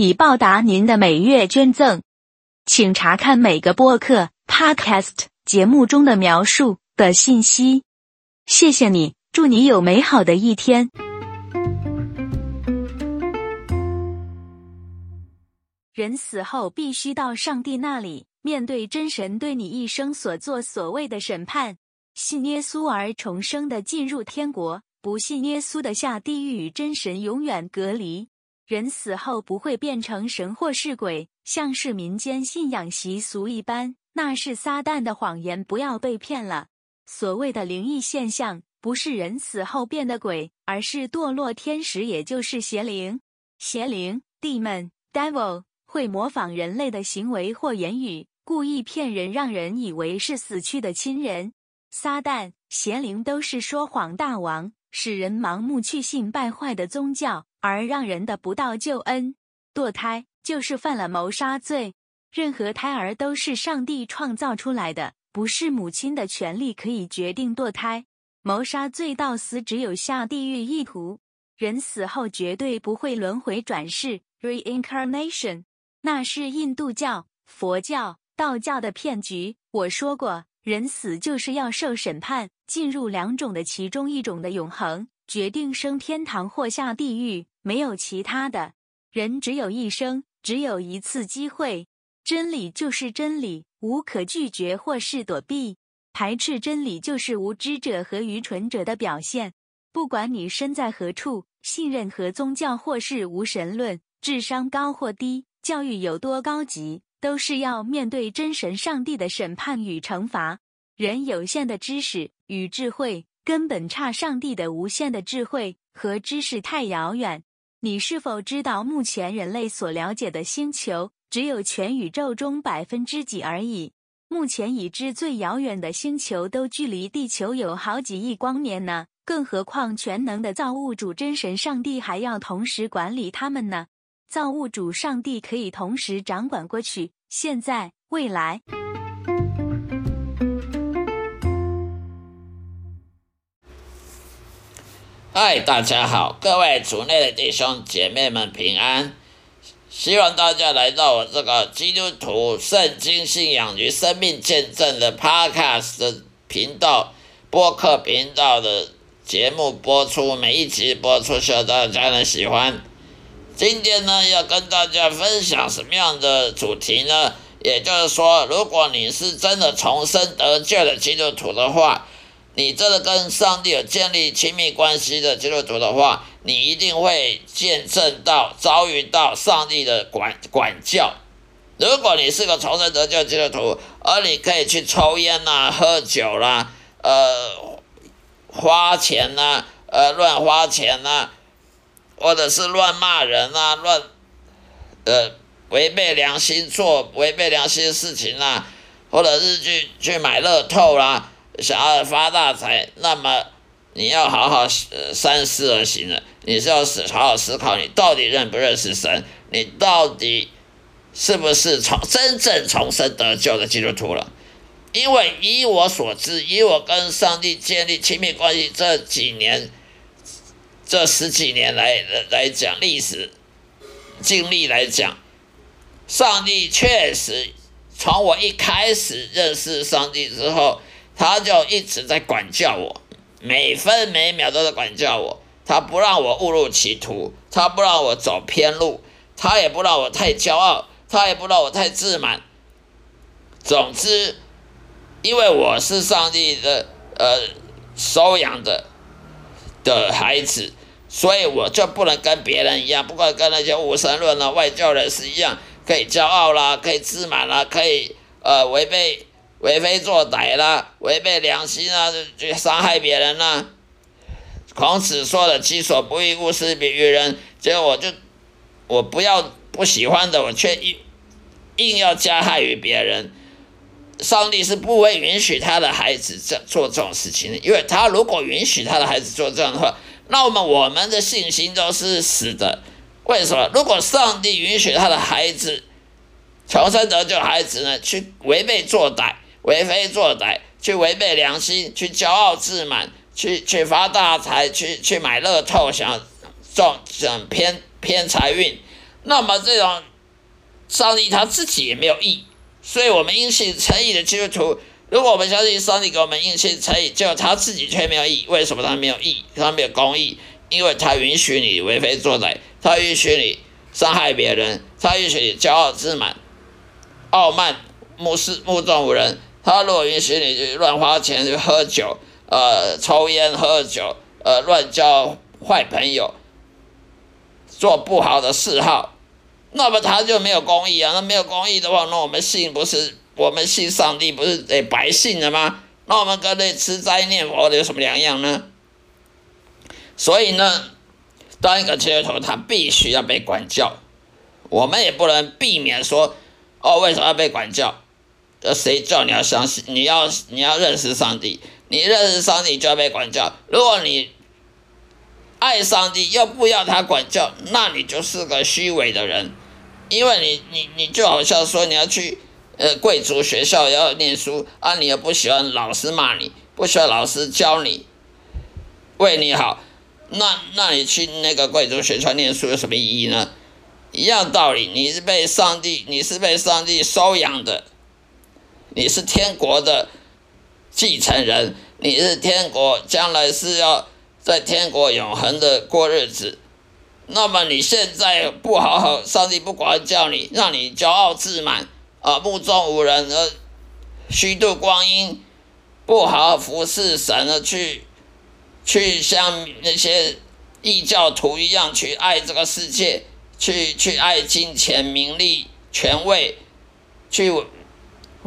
以报答您的每月捐赠。请查看每个播客 Podcast 节目中的描述的信息。谢谢你，祝你有美好的一天。人死后必须到上帝那里，面对真神对你一生所做所谓的审判。信耶稣而重生的进入天国，不信耶稣的下地狱，与真神永远隔离。人死后不会变成神或是鬼，像是民间信仰习俗一般，那是撒旦的谎言，不要被骗了。所谓的灵异现象，不是人死后变的鬼，而是堕落天使，也就是邪灵。邪灵 （demon, devil）。会模仿人类的行为或言语，故意骗人，让人以为是死去的亲人。撒旦、邪灵都是说谎大王，使人盲目去信败坏的宗教，而让人得不到救恩。堕胎就是犯了谋杀罪。任何胎儿都是上帝创造出来的，不是母亲的权利可以决定堕胎。谋杀罪到死只有下地狱一途。人死后绝对不会轮回转世 （reincarnation）。那是印度教、佛教、道教的骗局。我说过，人死就是要受审判，进入两种的其中一种的永恒，决定升天堂或下地狱，没有其他的。人只有一生，只有一次机会。真理就是真理，无可拒绝或是躲避。排斥真理就是无知者和愚蠢者的表现。不管你身在何处，信任何宗教或是无神论，智商高或低。教育有多高级，都是要面对真神上帝的审判与惩罚。人有限的知识与智慧，根本差上帝的无限的智慧和知识太遥远。你是否知道，目前人类所了解的星球，只有全宇宙中百分之几而已？目前已知最遥远的星球，都距离地球有好几亿光年呢。更何况全能的造物主真神上帝还要同时管理他们呢？造物主上帝可以同时掌管过去、现在、未来。嗨，大家好，各位主内的弟兄姐妹们平安。希望大家来到我这个基督徒圣经信仰与生命见证的 Podcast 频道、播客频道的节目播出，每一集播出，希望大家能喜欢。今天呢，要跟大家分享什么样的主题呢？也就是说，如果你是真的重生得救的基督徒的话，你真的跟上帝有建立亲密关系的基督徒的话，你一定会见证到、遭遇到上帝的管管教。如果你是个重生得救基督徒，而你可以去抽烟呐、喝酒啦、呃、花钱呐、呃、乱花钱呐。或者是乱骂人啊，乱，呃，违背良心做违背良心的事情啊，或者是去去买乐透啦，想要发大财，那么你要好好三思而行了。你是要思好好思考，你到底认不认识神？你到底是不是从真正重生得救的基督徒了？因为以我所知，以我跟上帝建立亲密关系这几年。这十几年来来讲历史经历来讲，上帝确实从我一开始认识上帝之后，他就一直在管教我，每分每秒都在管教我。他不让我误入歧途，他不让我走偏路，他也不让我太骄傲，他也不让我太自满。总之，因为我是上帝的呃收养的的孩子。所以我就不能跟别人一样，不管跟那些无神论啊、外教人士一样，可以骄傲啦，可以自满啦，可以呃违背为非作歹啦，违背良心啊，去伤害别人啦。孔子说的“己所不欲，勿施于人”，结果我就我不要不喜欢的，我却一硬要加害于别人，上帝是不会允许他的孩子这做这种事情的，因为他如果允许他的孩子做这样的话，那么我们的信心都是死的。为什么？如果上帝允许他的孩子重生得救，孩子呢去违背作歹、为非作歹，去违背良心，去骄傲自满，去去发大财，去去买乐透，想中想偏偏财运，那么这种上帝他自己也没有义，所以我们因信诚意的基督徒，如果我们相信上帝给我们因信诚意，就他自己却没有义，为什么他没有义？他没有公义，因为他允许你为非作歹。他允许你伤害别人，他允许你骄傲自满、傲慢、目视目中无人。他如果允许你乱花钱喝酒、呃抽烟喝酒、呃乱交坏朋友、做不好的嗜好，那么他就没有公义啊。那没有公义的话，那我们信不是我们信上帝不是得白信了吗？那我们跟那吃斋念佛的有什么两样呢？所以呢？当一个基督徒，他必须要被管教，我们也不能避免说，哦，为什么要被管教？谁叫你要相信？你要你要认识上帝，你认识上帝就要被管教。如果你爱上帝又不要他管教，那你就是个虚伪的人，因为你你你就好像说你要去呃贵族学校要念书啊，你又不喜欢老师骂你，不喜欢老师教你，为你好。那那你去那个贵族学校念书有什么意义呢？一样道理，你是被上帝，你是被上帝收养的，你是天国的继承人，你是天国将来是要在天国永恒的过日子。那么你现在不好好，上帝不管教你，让你骄傲自满啊，目中无人而虚度光阴，不好好服侍神而去。去像那些异教徒一样去爱这个世界，去去爱金钱、名利、权位，去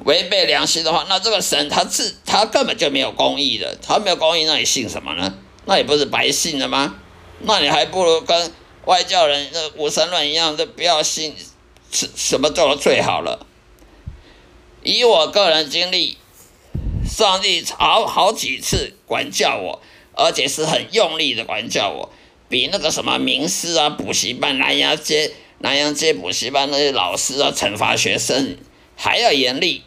违背良心的话，那这个神他自他根本就没有公义的，他没有公义，那你信什么呢？那你不是白信了吗？那你还不如跟外教人那无神论一样，都不要信，什什么做的最好了。以我个人经历，上帝好好几次管教我。而且是很用力的管教我，比那个什么名师啊、补习班、南阳街、南阳街补习班那些老师啊，惩罚学生还要严厉。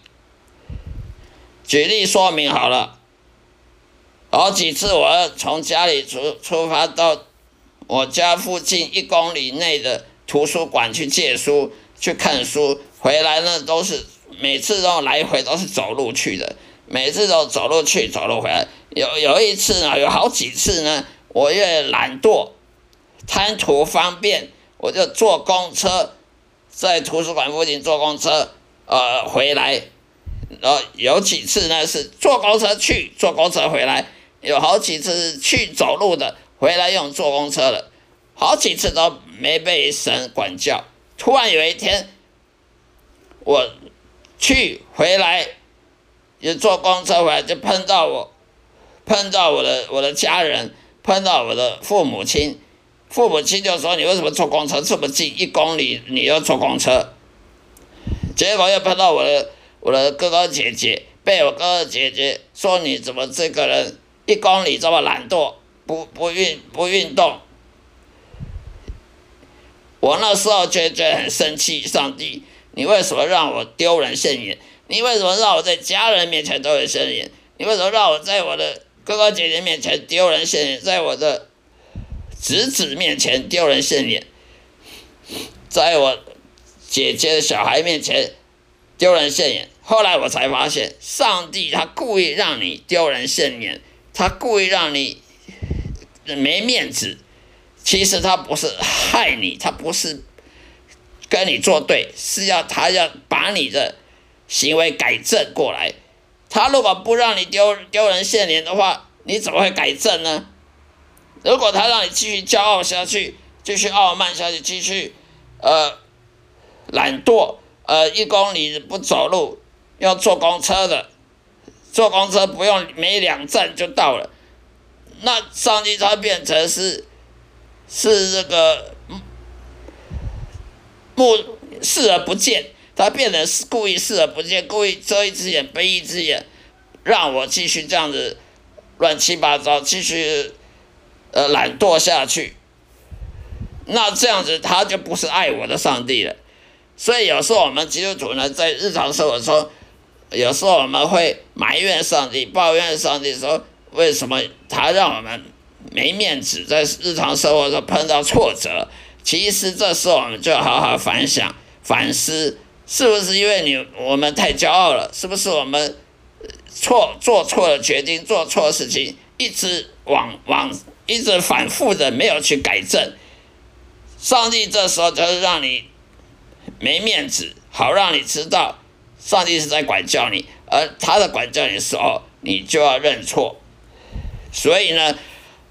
举例说明好了，好几次我从家里出出发到我家附近一公里内的图书馆去借书、去看书，回来呢都是每次都来回都是走路去的。每次都走路去，走路回来。有有一次呢，有好几次呢，我越懒惰，贪图方便，我就坐公车，在图书馆附近坐公车，呃，回来。然后有几次呢是坐公车去，坐公车回来。有好几次去走路的，回来用坐公车的，好几次都没被神管教。突然有一天，我去回来。就坐公车回来，就碰到我，碰到我的我的家人，碰到我的父母亲，父母亲就说：“你为什么坐公车这么近，一公里你要坐公车？”结果又碰到我的我的哥哥姐姐，被我哥哥姐姐说：“你怎么这个人一公里这么懒惰，不不运不运动？”我那时候就觉得很生气，上帝，你为什么让我丢人现眼？你为什么让我在家人面前丢人现眼？你为什么让我在我的哥哥姐姐面前丢人现眼？在我的侄子面前丢人现眼？在我姐姐的小孩面前丢人现眼？后来我才发现，上帝他故意让你丢人现眼，他故意让你没面子。其实他不是害你，他不是跟你作对，是要他要把你的。行为改正过来，他如果不让你丢丢人现眼的话，你怎么会改正呢？如果他让你继续骄傲下去，继续傲慢下去，继续呃懒惰，呃一公里不走路，要坐公车的，坐公车不用没两站就到了，那上帝他变成是是这个目视而不见。他变成是故意视而不见，故意遮一只眼闭一只眼，让我继续这样子乱七八糟，继续呃懒惰下去。那这样子他就不是爱我的上帝了。所以有时候我们基督徒呢，在日常生活中，有时候我们会埋怨上帝、抱怨上帝，说为什么他让我们没面子，在日常生活中碰到挫折。其实这时候我们就好好反想、反思，是不是因为你我们太骄傲了？是不是我们错做错了决定、做错事情，一直往往一直反复的没有去改正？上帝这时候就是让你。没面子，好让你知道，上帝是在管教你，而他的管教你的时候，你就要认错。所以呢，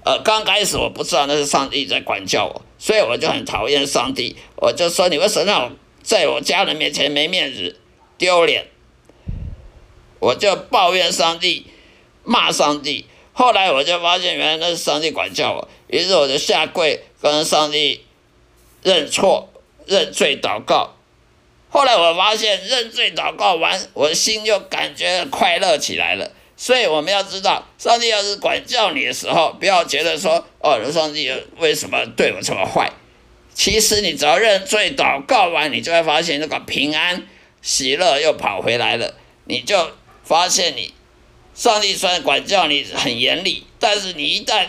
呃，刚开始我不知道那是上帝在管教我，所以我就很讨厌上帝。我就说你为什么让我在我家人面前没面子、丢脸？我就抱怨上帝，骂上帝。后来我就发现，原来那是上帝管教我，于是我就下跪跟上帝认错。认罪祷告，后来我发现认罪祷告完，我心就感觉快乐起来了。所以我们要知道，上帝要是管教你的时候，不要觉得说哦，上帝为什么对我这么坏？其实你只要认罪祷告完，你就会发现那个平安喜乐又跑回来了。你就发现你上帝虽然管教你很严厉，但是你一旦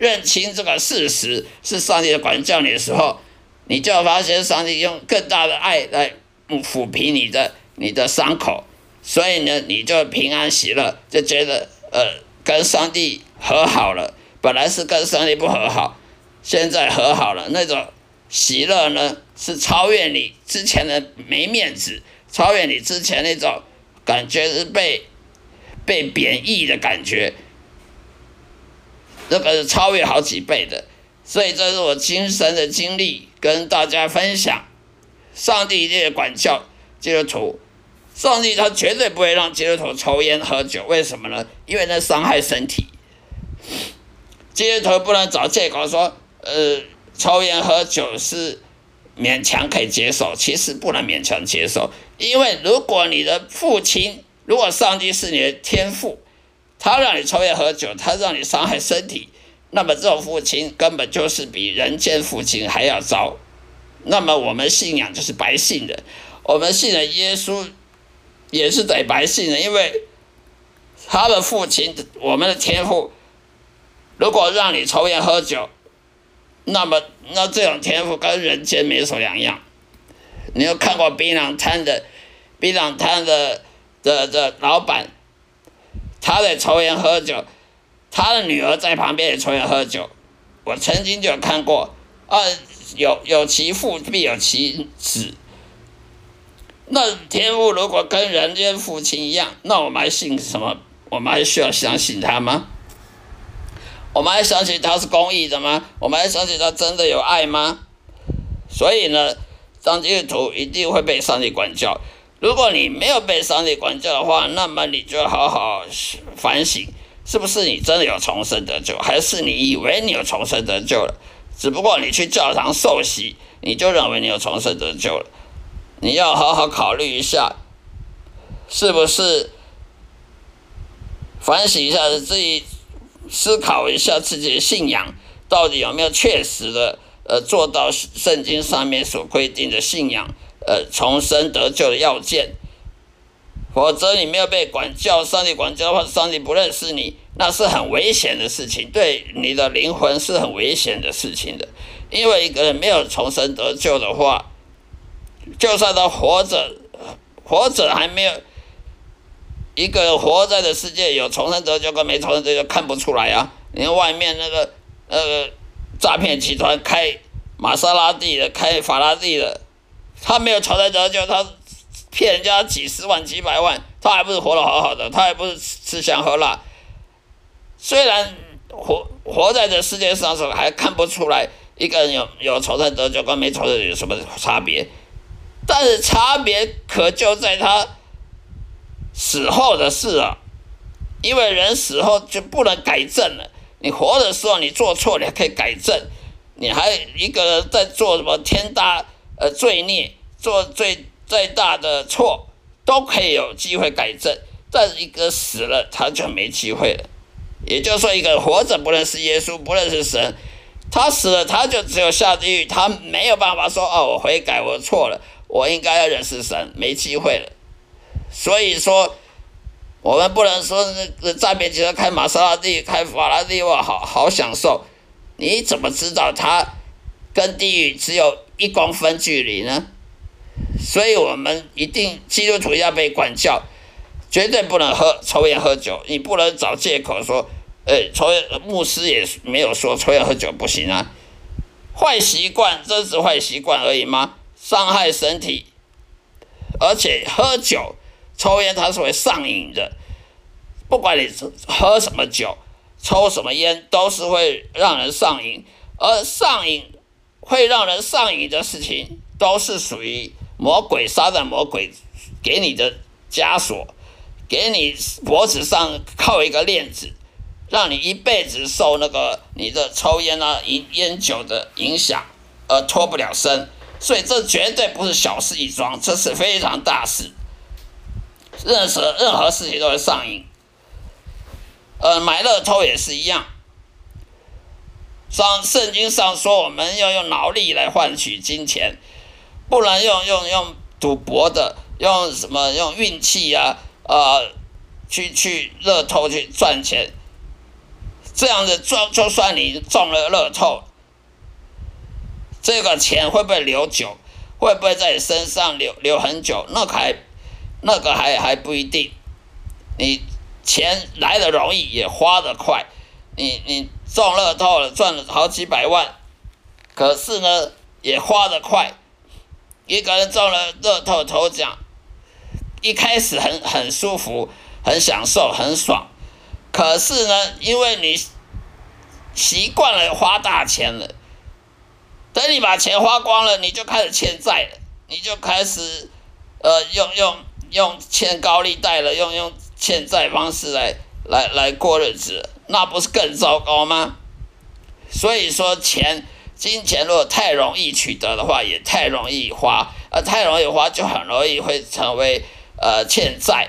认清这个事实是上帝的管教你的时候，你就发现上帝用更大的爱来抚平你的你的伤口，所以呢，你就平安喜乐，就觉得呃跟上帝和好了。本来是跟上帝不和好，现在和好了，那种喜乐呢是超越你之前的没面子，超越你之前那种感觉是被被贬义的感觉，这个是超越好几倍的。所以这是我亲身的经历。跟大家分享，上帝一定管教基督徒，上帝他绝对不会让基督徒抽烟喝酒，为什么呢？因为那伤害身体。基督徒不能找借口说，呃，抽烟喝酒是勉强可以接受，其实不能勉强接受，因为如果你的父亲，如果上帝是你的天父，他让你抽烟喝酒，他让你伤害身体。那么这种父亲根本就是比人间父亲还要糟。那么我们信仰就是白信的，我们信的耶稣也是得白信的，因为他的父亲，我们的天父，如果让你抽烟喝酒，那么那这种天赋跟人间没什么两样。你有看过槟榔摊的槟榔摊的的的老板，他在抽烟喝酒。他的女儿在旁边也抽烟喝酒，我曾经就有看过，啊，有有其父必有其子。那天父如果跟人间父亲一样，那我们还信什么？我们还需要相信他吗？我们还相信他是公义的吗？我们还相信他真的有爱吗？所以呢，当基督徒一定会被上帝管教。如果你没有被上帝管教的话，那么你就好好反省。是不是你真的有重生得救，还是你以为你有重生得救了？只不过你去教堂受洗，你就认为你有重生得救了？你要好好考虑一下，是不是反省一下自己，思考一下自己的信仰到底有没有确实的呃做到圣经上面所规定的信仰呃重生得救的要件？否则你没有被管教，上帝管教的话，上帝不认识你，那是很危险的事情，对你的灵魂是很危险的事情的。因为一个人没有重生得救的话，就算他活着，活着还没有一个活在的世界有重生得救跟没重生得救看不出来啊！你看外面那个呃诈骗集团开玛莎拉蒂的，开法拉利的，他没有重生得救，他。骗人家几十万、几百万，他还不是活得好好的？他还不是吃香喝辣？虽然活活在这世界上时候还看不出来一个人有有重生得救跟没重生有什么差别，但是差别可就在他死后的事啊！因为人死后就不能改正了。你活的时候你做错，你还可以改正；你还一个人在做什么天大呃罪孽，做最。再大的错都可以有机会改正，但一个死了他就没机会了。也就是说，一个活着不认识耶稣、不认识神，他死了他就只有下地狱，他没有办法说哦，我悔改，我错了，我应该要认识神，没机会了。所以说，我们不能说那那赞美节开玛莎拉蒂、开法拉利，哇，好好享受。你怎么知道他跟地狱只有一公分距离呢？所以我们一定基督徒要被管教，绝对不能喝抽烟喝酒。你不能找借口说，呃，抽烟牧师也没有说抽烟喝酒不行啊。坏习惯真是坏习惯而已吗？伤害身体，而且喝酒、抽烟它是会上瘾的。不管你喝什么酒、抽什么烟，都是会让人上瘾。而上瘾会让人上瘾的事情，都是属于。魔鬼撒的魔鬼给你的枷锁，给你脖子上扣一个链子，让你一辈子受那个你的抽烟啊、烟烟酒的影响，而脱不了身。所以这绝对不是小事一桩，这是非常大事。任何任何事情都会上瘾。呃，买乐透也是一样。上圣经上说，我们要用劳力来换取金钱。不能用用用赌博的，用什么用运气呀？呃，去去乐透去赚钱，这样子赚，就算你中了乐透，这个钱会不会留久？会不会在你身上留留很久？那还那个还还不一定。你钱来的容易，也花的快。你你中乐透了，赚了好几百万，可是呢，也花的快。一个人中了乐透头奖，一开始很很舒服，很享受，很爽。可是呢，因为你习惯了花大钱了，等你把钱花光了，你就开始欠债了，你就开始呃用用用欠高利贷了，用用欠债方式来来来过日子，那不是更糟糕吗？所以说钱。金钱如果太容易取得的话，也太容易花，而太容易花就很容易会成为呃欠债，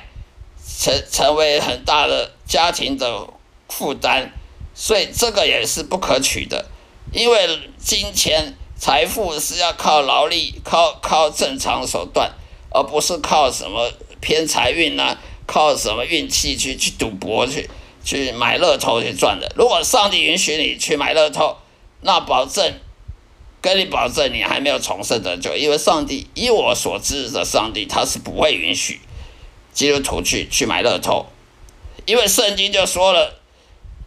成成为很大的家庭的负担，所以这个也是不可取的。因为金钱财富是要靠劳力，靠靠正常手段，而不是靠什么偏财运呐，靠什么运气去去赌博去去买乐透去赚的。如果上帝允许你去买乐透，那保证，跟你保证，你还没有重生得救，因为上帝，以我所知的上帝，他是不会允许基督徒去去买乐透，因为圣经就说了，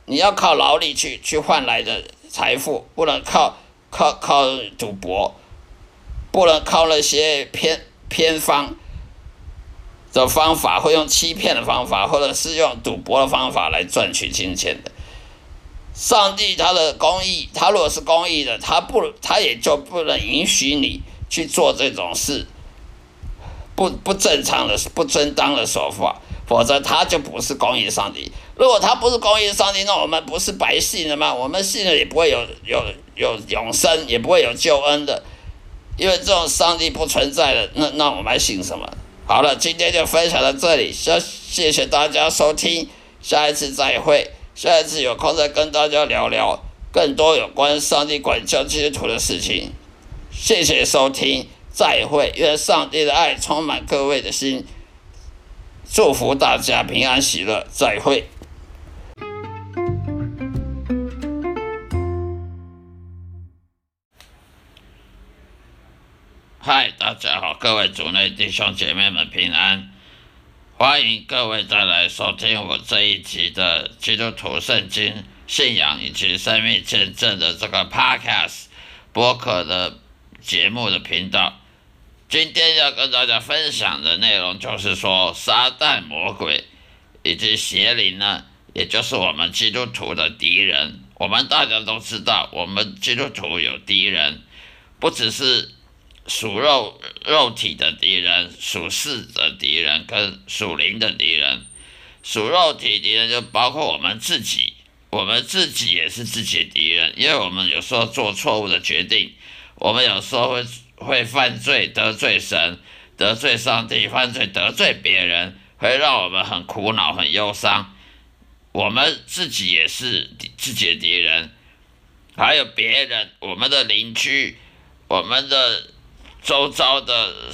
你要靠劳力去去换来的财富，不能靠靠靠赌博，不能靠那些偏偏方的方法，或用欺骗的方法，或者是用赌博的方法来赚取金钱的。上帝他的公义，他如果是公义的，他不，他也就不能允许你去做这种事，不不正常的、不正当的手法，否则他就不是公义上帝。如果他不是公义上帝，那我们不是白信了吗？我们信了也不会有有有永生，也不会有救恩的，因为这种上帝不存在的，那那我们还信什么？好了，今天就分享到这里，谢谢谢大家收听，下一次再会。下一次有空再跟大家聊聊更多有关上帝管教基督徒的事情。谢谢收听，再会。愿上帝的爱充满各位的心，祝福大家平安喜乐。再会。嗨，大家好，各位主内弟兄姐妹们平安。欢迎各位再来收听我这一集的基督徒圣经信仰以及生命见证的这个 Podcast 播客的节目的频道。今天要跟大家分享的内容就是说，撒旦魔鬼以及邪灵呢，也就是我们基督徒的敌人。我们大家都知道，我们基督徒有敌人，不只是。属肉肉体的敌人，属世的敌人，跟属灵的敌人。属肉体敌人就包括我们自己，我们自己也是自己的敌人，因为我们有时候做错误的决定，我们有时候会会犯罪得罪神，得罪上帝、犯罪、得罪别人，会让我们很苦恼、很忧伤。我们自己也是自己的敌人，还有别人，我们的邻居，我们的周遭的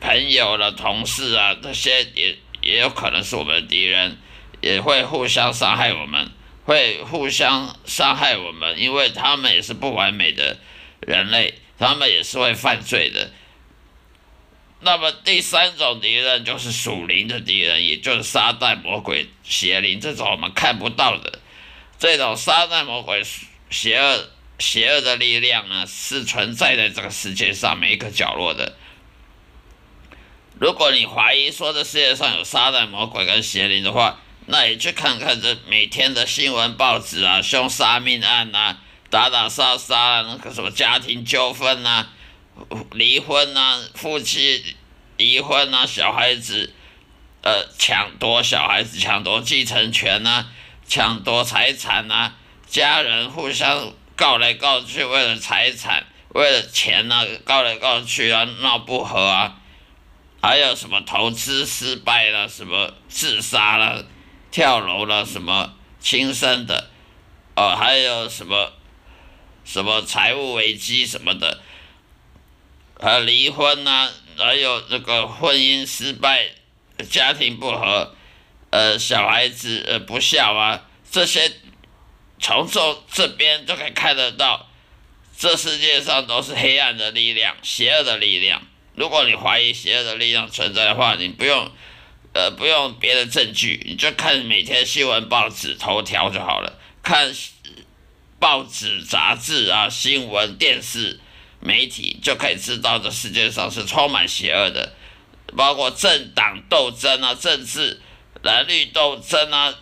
朋友了、同事啊，这些也也有可能是我们的敌人，也会互相伤害我们，会互相伤害我们，因为他们也是不完美的人类，他们也是会犯罪的。那么第三种敌人就是属灵的敌人，也就是撒旦、魔鬼、邪灵这种我们看不到的这种撒旦、魔鬼、邪恶、邪恶的力量呢，是存在在这个世界上每一个角落的。如果你怀疑说这世界上有撒旦、魔鬼跟邪灵的话，那你去看看这每天的新闻报纸啊，凶杀命案啊，打打杀杀啊那个什么家庭纠纷啊。离婚呐，夫妻离婚呐，小孩子呃抢夺小孩子抢夺继承权呐，抢夺财产呐，家人互相告来告去，为了财产，为了钱呐，告来告去啊，闹不和啊，还有什么投资失败了，什么自杀了，跳楼了，什么轻生的，哦，还有什么什么财务危机什么的。还离婚呐，还有这个婚姻失败、家庭不和，呃，小孩子呃不孝啊，这些从这这边就可以看得到，这世界上都是黑暗的力量、邪恶的力量。如果你怀疑邪恶的力量存在的话，你不用呃不用别的证据，你就看每天新闻报纸头条就好了，看报纸、杂志啊、新闻、电视。媒体就可以知道，这世界上是充满邪恶的，包括政党斗争啊，政治蓝绿斗争啊，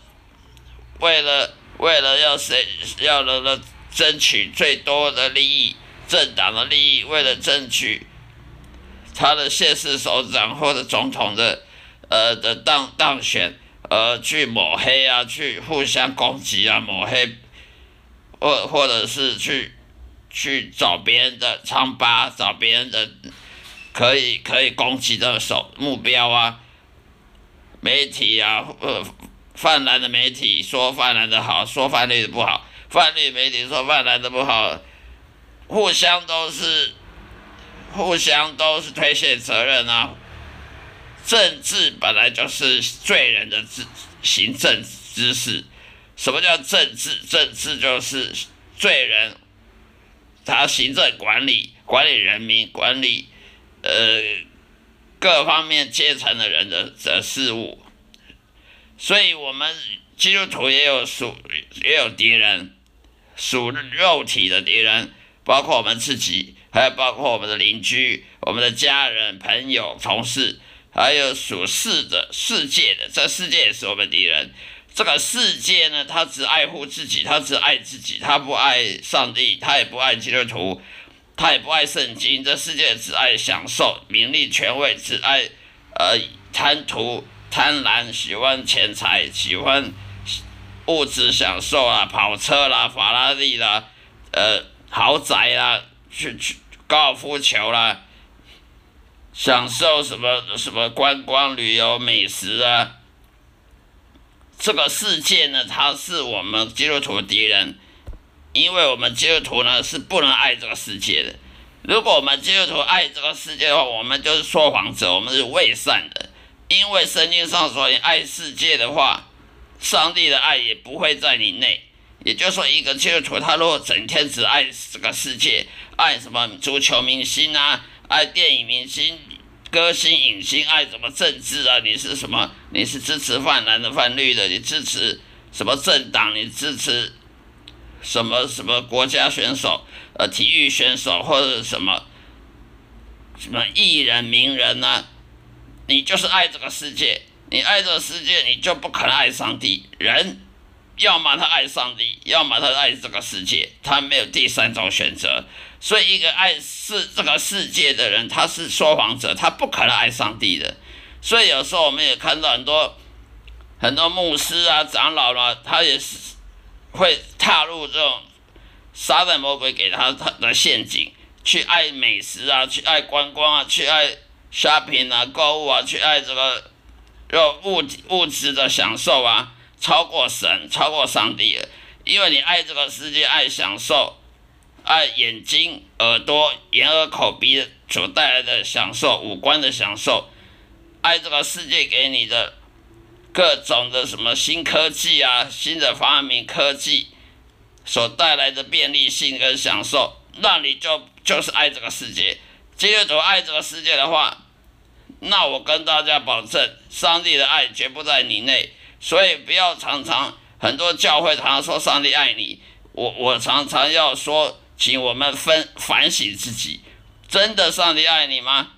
为了为了要谁要了了争取最多的利益，政党的利益，为了争取他的县市首长或者总统的呃的当当选，呃去抹黑啊，去互相攻击啊，抹黑，或或者是去。去找别人的疮疤，找别人的可以可以攻击的手目标啊，媒体啊，呃，泛滥的媒体说泛滥的好，说泛绿的不好，泛绿媒体说泛滥的不好，互相都是互相都是推卸责任啊。政治本来就是罪人的治行政姿势，什么叫政治？政治就是罪人。他行政管理、管理人民、管理呃各方面阶层的人的的事物，所以我们基督徒也有属也有敌人，属肉体的敌人，包括我们自己，还有包括我们的邻居、我们的家人、朋友、同事，还有属世的世界的，这世界也是我们敌人。这个世界呢，他只爱护自己，他只爱自己，他不爱上帝，他也不爱基督徒，他也不爱圣经。这世界只爱享受名利权位，只爱呃贪图贪婪，喜欢钱财，喜欢物质享受啊，跑车啦，法拉利啦，呃豪宅啦，去去高尔夫球啦，享受什么什么观光旅游美食啊。这个世界呢，它是我们基督徒的敌人，因为我们基督徒呢是不能爱这个世界的。如果我们基督徒爱这个世界的话，我们就是说谎者，我们是伪善的。因为圣经上说，你爱世界的话，上帝的爱也不会在你内。也就是说，一个基督徒他如果整天只爱这个世界，爱什么足球明星啊，爱电影明星。歌星、影星爱什么政治啊？你是什么？你是支持泛蓝的、泛绿的？你支持什么政党？你支持什么什么国家选手？呃，体育选手或者什么什么艺人、名人呢？你就是爱这个世界，你爱这个世界，你就不可能爱上帝。人要么他爱上帝，要么他爱这个世界，他没有第三种选择。所以，一个爱世这个世界的人，他是说谎者，他不可能爱上帝的。所以，有时候我们也看到很多很多牧师啊、长老啦，他也是会踏入这种撒旦魔鬼给他他的陷阱，去爱美食啊，去爱观光啊，去爱 shopping 啊、购物啊，去爱这个用物物质的享受啊，超过神、超过上帝了。因为你爱这个世界，爱享受，爱眼睛、耳朵、眼、耳、口、鼻所带来的享受，五官的享受，爱这个世界给你的各种的什么新科技啊、新的发明科技所带来的便利性跟享受，那你就就是爱这个世界。基督徒爱这个世界的话，那我跟大家保证，上帝的爱绝不在你内。所以不要常常。很多教会常常说上帝爱你，我我常常要说，请我们分反省自己，真的上帝爱你吗？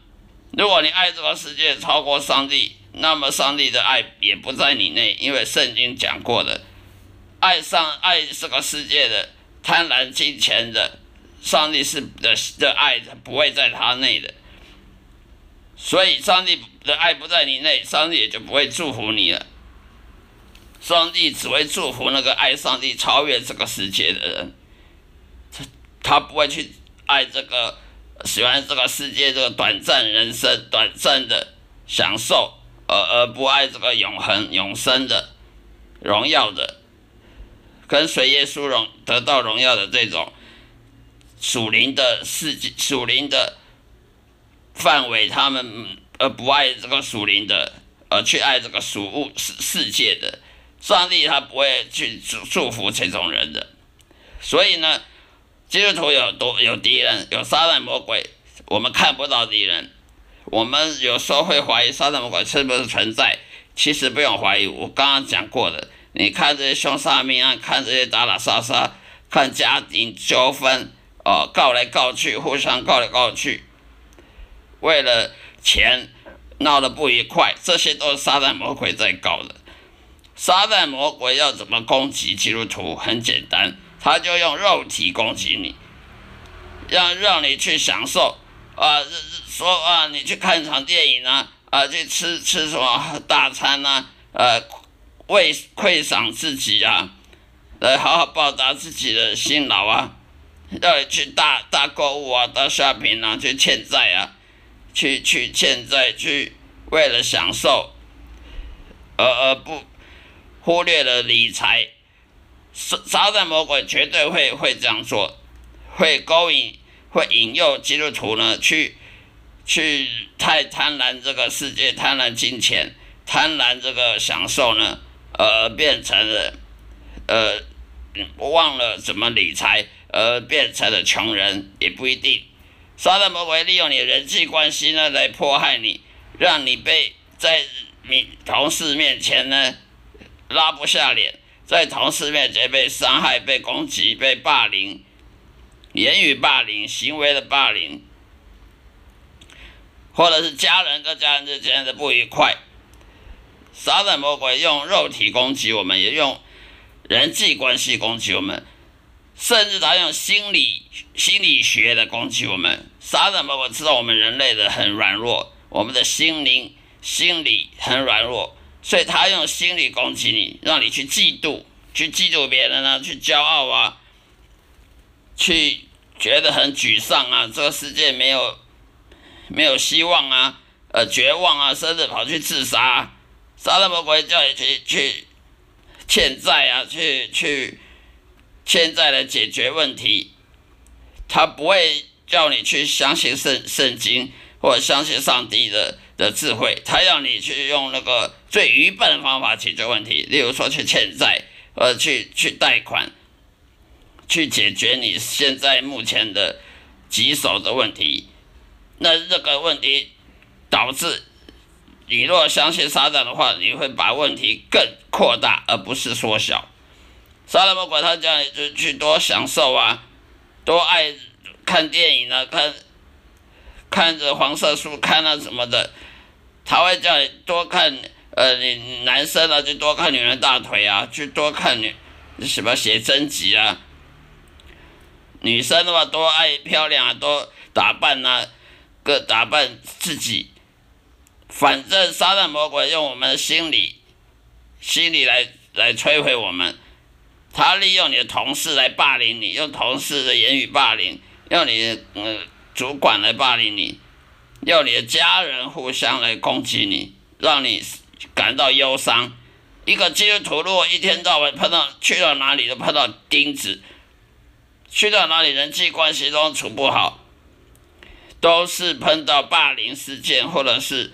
如果你爱这个世界超过上帝，那么上帝的爱也不在你内，因为圣经讲过的，爱上爱这个世界的贪婪金钱的，上帝是的的爱不会在他内的，所以上帝的爱不在你内，上帝也就不会祝福你了。上帝只会祝福那个爱上帝、超越这个世界的人，他他不会去爱这个喜欢这个世界这个短暂人生、短暂的享受，而而不爱这个永恒、永生的荣耀的，跟随耶稣荣得到荣耀的这种属灵的世界、属灵的范围，他们而不爱这个属灵的，而去爱这个属物世世界的。上帝他不会去祝祝福这种人的，所以呢，基督徒有多有敌人，有撒旦魔鬼，我们看不到敌人，我们有时候会怀疑撒旦魔鬼是不是存在，其实不用怀疑，我刚刚讲过的，你看这些凶杀命案，看这些打打杀杀，看家庭纠纷，哦，告来告去，互相告来告去，为了钱闹得不愉快，这些都是撒旦魔鬼在搞的。撒旦魔鬼要怎么攻击基督徒？很简单，他就用肉体攻击你，让让你去享受啊，说啊，你去看场电影啊，啊，去吃吃什么大餐呐，呃，为馈赏自己啊，来好好报答自己的辛劳啊，要你去大大购物啊，大 shopping 啊，去欠债啊，去去欠债，去为了享受，而而不。忽略了理财，撒撒旦魔鬼绝对会会这样做，会勾引、会引诱基督徒呢去去太贪婪这个世界，贪婪金钱，贪婪这个享受呢，而变成了呃忘了怎么理财，而变成了穷人也不一定。撒旦魔鬼利用你的人际关系呢来迫害你，让你被在你同事面前呢。拉不下脸，在同事面前被伤害、被攻击、被霸凌，言语霸凌、行为的霸凌，或者是家人跟家人之间的不愉快，撒旦魔鬼用肉体攻击我们，也用人际关系攻击我们，甚至他用心理心理学的攻击我们。撒旦魔鬼知道我们人类的很软弱，我们的心灵、心理很软弱。所以他用心理攻击你，让你去嫉妒，去嫉妒别人啊，去骄傲啊，去觉得很沮丧啊，这个世界没有没有希望啊，呃，绝望啊，甚至跑去自杀，杀那么鬼叫你去去欠债啊，去去欠债来解决问题，他不会叫你去相信圣圣经或者相信上帝的。的智慧，他要你去用那个最愚笨的方法解决问题，例如说去欠债，呃，去去贷款，去解决你现在目前的棘手的问题。那这个问题导致你若相信撒旦的话，你会把问题更扩大，而不是缩小。撒旦魔鬼他叫你就去多享受啊，多爱看电影啊，看看着黄色书看啊什么的。他会叫你多看，呃，你男生啊，就多看女人大腿啊，去多看女什么写真集啊。女生的话，多爱漂亮啊，多打扮啊，各打扮自己。反正撒旦魔鬼用我们的心理，心理来来摧毁我们。他利用你的同事来霸凌你，用同事的言语霸凌，用你的嗯主管来霸凌你。用你的家人互相来攻击你，让你感到忧伤。一个基督徒如果一天到晚碰到去到哪里都碰到钉子，去到哪里人际关系都处不好，都是碰到霸凌事件或者是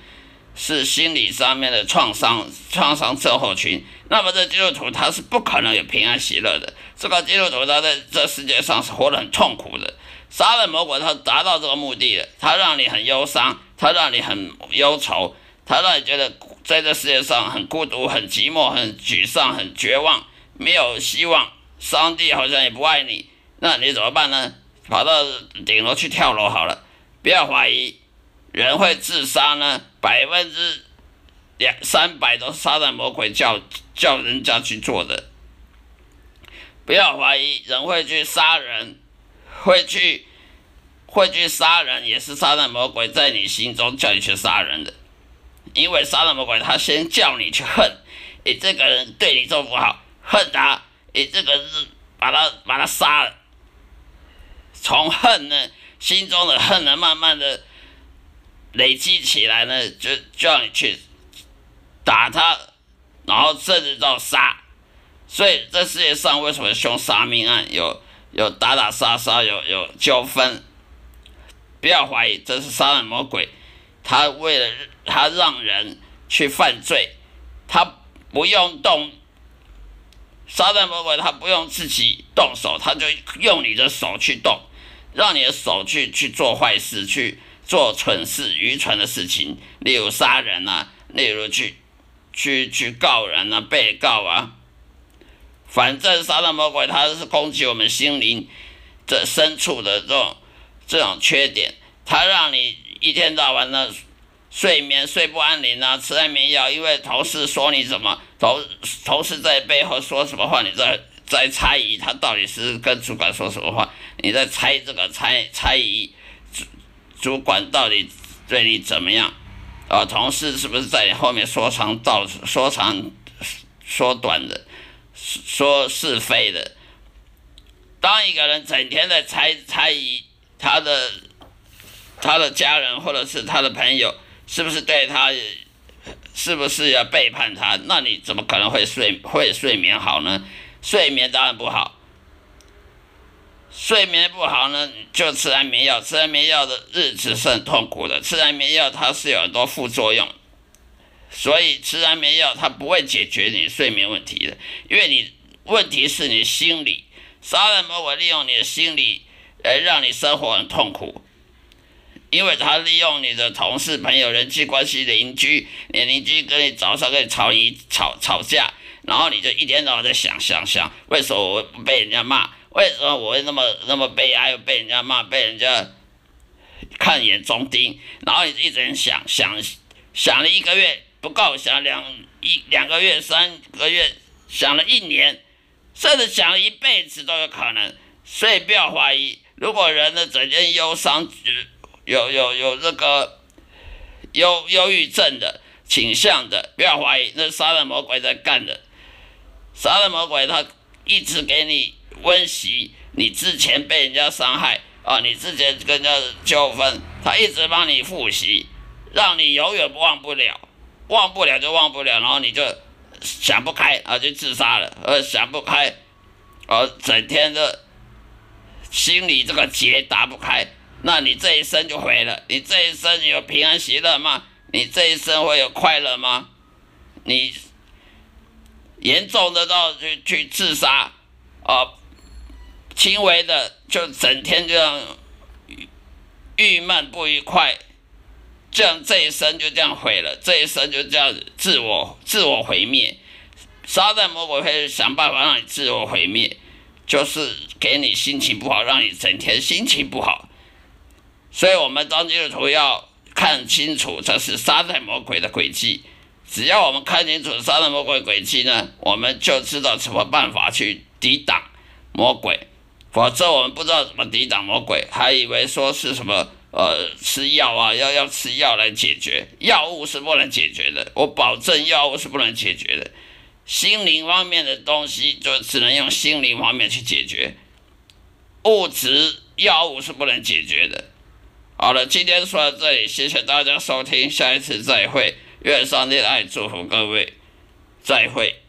是心理上面的创伤、创伤症候群，那么这基督徒他是不可能有平安喜乐的。这个基督徒他在这世界上是活得很痛苦的。杀人魔鬼他达到这个目的了，他让你很忧伤，他让你很忧愁，他让你觉得。在这世界上很孤独、很寂寞、很沮丧、很绝望，没有希望。上帝好像也不爱你，那你怎么办呢？跑到顶楼去跳楼好了。不要怀疑，人会自杀呢，百分之两三百都是杀人魔鬼叫叫人家去做的。不要怀疑，人会去杀人，会去会去杀人，也是杀人魔鬼在你心中叫你去杀人的。因为杀人魔鬼，他先叫你去恨，你这个人对你做不好，恨他，你这个人把他把他杀了。从恨呢，心中的恨呢，慢慢的累积起来呢，就叫你去打他，然后甚至到杀。所以这世界上为什么凶杀命案有有打打杀杀，有有纠纷？不要怀疑，这是杀人魔鬼。他为了他让人去犯罪，他不用动杀人魔鬼，他不用自己动手，他就用你的手去动，让你的手去去做坏事，去做蠢事、愚蠢的事情，例如杀人啊，例如去去去告人啊、被告啊。反正杀人魔鬼他是攻击我们心灵这深处的这种这种缺点，他让你。一天到晚的睡眠睡不安宁啊，吃安眠药，因为同事说你怎么同同事在背后说什么话，你在在猜疑他到底是跟主管说什么话，你在猜这个猜猜疑主主管到底对你怎么样啊？同事是不是在你后面说长道说长说短的说是非的？当一个人整天在猜猜疑他的。他的家人或者是他的朋友，是不是对他，是不是要背叛他？那你怎么可能会睡会睡眠好呢？睡眠当然不好。睡眠不好呢，就吃安眠药。吃安眠药的日子是很痛苦的。吃安眠药它是有很多副作用，所以吃安眠药它不会解决你睡眠问题的，因为你问题是你心理。杀人魔我利用你的心理来让你生活很痛苦。因为他利用你的同事、朋友、人际关系、邻居，你邻居跟你早上跟你吵一吵吵架，然后你就一天到晚在想想想，为什么我被人家骂？为什么我会那么那么悲哀？又被人家骂，被人家看眼中钉，然后你一直想想想了一个月不够，想两一两个月、三个月，想了一年，甚至想了一辈子都有可能。所以不要怀疑，如果人的整天忧伤。有有有这个忧忧郁症的倾向的，不要怀疑，那是杀人魔鬼在干的。杀人魔鬼他一直给你温习，你之前被人家伤害啊，你之前跟人家纠纷，他一直帮你复习，让你永远忘不了，忘不了就忘不了，然后你就想不开啊，就自杀了，呃，想不开，而整天的心里这个结打不开。那你这一生就毁了，你这一生有平安喜乐吗？你这一生会有快乐吗？你严重的到去去自杀，啊，轻微的就整天这样郁闷不愉快，这样这一生就这样毁了，这一生就这样自我自我毁灭。杀人魔鬼会想办法让你自我毁灭，就是给你心情不好，让你整天心情不好。所以，我们当基督徒要看清楚这是杀人魔鬼的诡计。只要我们看清楚杀人魔鬼诡计呢，我们就知道什么办法去抵挡魔鬼。否则，我们不知道怎么抵挡魔鬼，还以为说是什么呃吃药啊，要要吃药来解决。药物是不能解决的，我保证药物是不能解决的。心灵方面的东西就只能用心灵方面去解决，物质药物是不能解决的。好了，今天说到这里，谢谢大家收听，下一次再会。愿上帝爱祝福各位，再会。